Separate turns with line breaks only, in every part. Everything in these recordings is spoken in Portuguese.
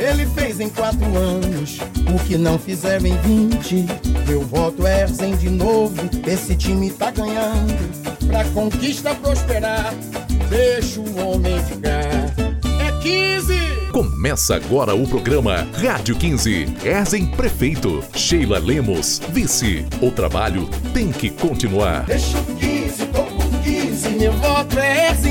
Ele fez em quatro anos o que não fizeram em vinte. Meu voto é Erzen de novo, esse time tá ganhando. Pra conquista prosperar, deixa o homem ficar. É 15!
Começa agora o programa Rádio 15. Erzen Prefeito. Sheila Lemos, Vice. O trabalho tem que continuar.
Deixa o 15, tô com 15. Meu voto é Erzen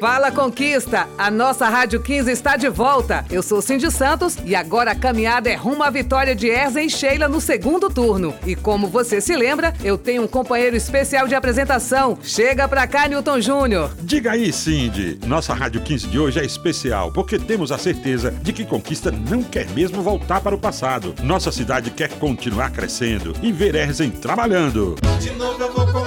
Fala Conquista! A nossa Rádio 15 está de volta. Eu sou Cindy Santos e agora a caminhada é rumo à vitória de Erzen e Sheila no segundo turno. E como você se lembra, eu tenho um companheiro especial de apresentação. Chega pra cá, Newton Júnior.
Diga aí, Cindy. Nossa Rádio 15 de hoje é especial porque temos a certeza de que Conquista não quer mesmo voltar para o passado. Nossa cidade quer continuar crescendo e ver Erzen trabalhando.
De novo eu vou com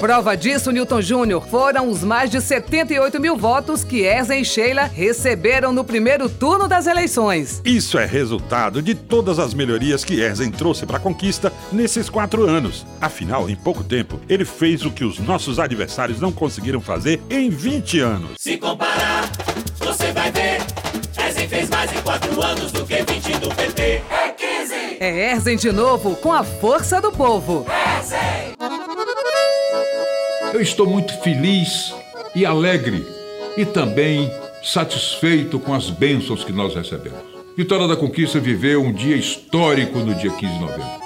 Prova disso, Newton Júnior, foram os mais de 78 mil votos que Erzen e Sheila receberam no primeiro turno das eleições.
Isso é resultado de todas as melhorias que Erzen trouxe para a conquista nesses quatro anos. Afinal, em pouco tempo, ele fez o que os nossos adversários não conseguiram fazer em 20 anos.
Se comparar, você vai ver. Ezen fez mais em 4 anos do que 20 do PT. É 15!
É Erzen de novo, com a força do povo.
Ezen!
Eu estou muito feliz e alegre e também satisfeito com as bênçãos que nós recebemos. Vitória da Conquista viveu um dia histórico no dia 15 de novembro.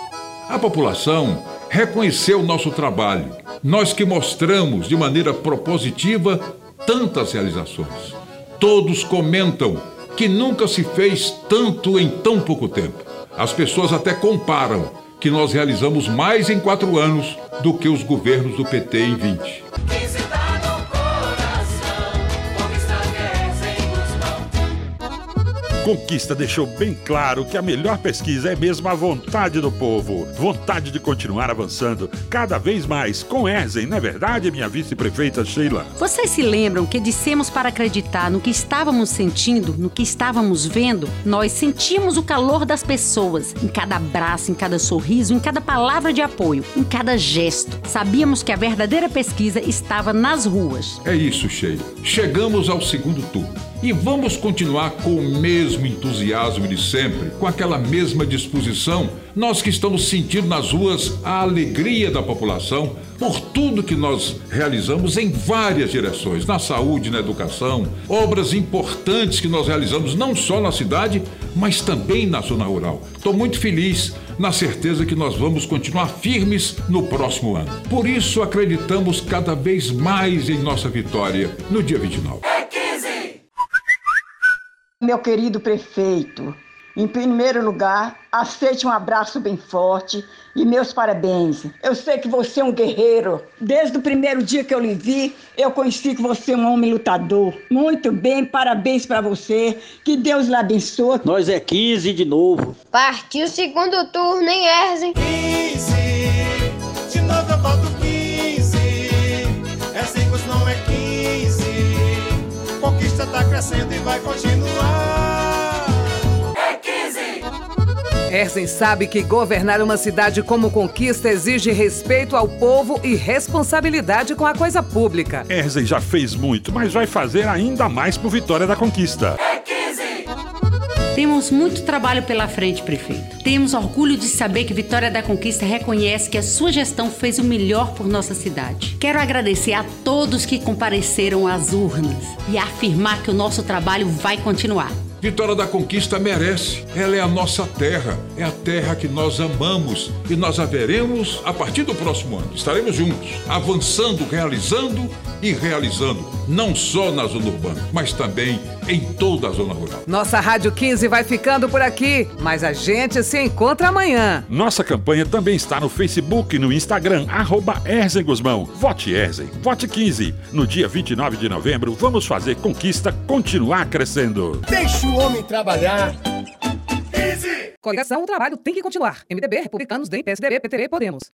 A população reconheceu o nosso trabalho, nós que mostramos de maneira propositiva tantas realizações. Todos comentam que nunca se fez tanto em tão pouco tempo. As pessoas até comparam que nós realizamos mais em quatro anos do que os governos do PT em 20.
Conquista
deixou bem claro que a melhor pesquisa é mesmo a vontade do povo. Vontade de continuar avançando cada vez mais com Erzen, não é verdade, minha vice-prefeita Sheila?
Vocês se lembram que dissemos para acreditar no que estávamos sentindo, no que estávamos vendo? Nós sentimos o calor das pessoas, em cada abraço, em cada sorriso, em cada palavra de apoio, em cada gesto. Sabíamos que a verdadeira pesquisa estava nas ruas.
É isso, Sheila. Chegamos ao segundo turno. E vamos continuar com o mesmo entusiasmo de sempre, com aquela mesma disposição, nós que estamos sentindo nas ruas a alegria da população por tudo que nós realizamos em várias direções, na saúde, na educação, obras importantes que nós realizamos não só na cidade, mas também na zona rural. Estou muito feliz na certeza que nós vamos continuar firmes no próximo ano. Por isso acreditamos cada vez mais em nossa vitória no dia 29.
É 15!
Meu querido prefeito, em primeiro lugar, aceite um abraço bem forte e meus parabéns. Eu sei que você é um guerreiro. Desde o primeiro dia que eu lhe vi, eu conheci que você é um homem lutador. Muito bem, parabéns para você. Que Deus lhe abençoe.
Nós é 15 de novo.
Partiu o segundo turno em Erzen.
15! De novo eu voto 15. Erzen não é 15. Conquista tá crescendo e vai continuar.
Erzen sabe que governar uma cidade como Conquista exige respeito ao povo e responsabilidade com a coisa pública.
Erzen já fez muito, mas vai fazer ainda mais por Vitória da Conquista.
É 15!
Temos muito trabalho pela frente, prefeito. Temos orgulho de saber que Vitória da Conquista reconhece que a sua gestão fez o melhor por nossa cidade. Quero agradecer a todos que compareceram às urnas e afirmar que o nosso trabalho vai continuar.
Vitória da Conquista merece. Ela é a nossa terra, é a terra que nós amamos e nós a veremos a partir do próximo ano. Estaremos juntos, avançando, realizando e realizando, não só na zona urbana, mas também em toda a zona rural.
Nossa Rádio 15 vai ficando por aqui, mas a gente se encontra amanhã.
Nossa campanha também está no Facebook e no Instagram, arroba Erzen Guzmão. Vote Erzen, vote 15. No dia 29 de novembro, vamos fazer Conquista continuar crescendo.
Deixa o homem trabalhar.
15! Coligação, o trabalho tem que continuar. MDB, Republicanos, DEM, PSDB, PTB, Podemos.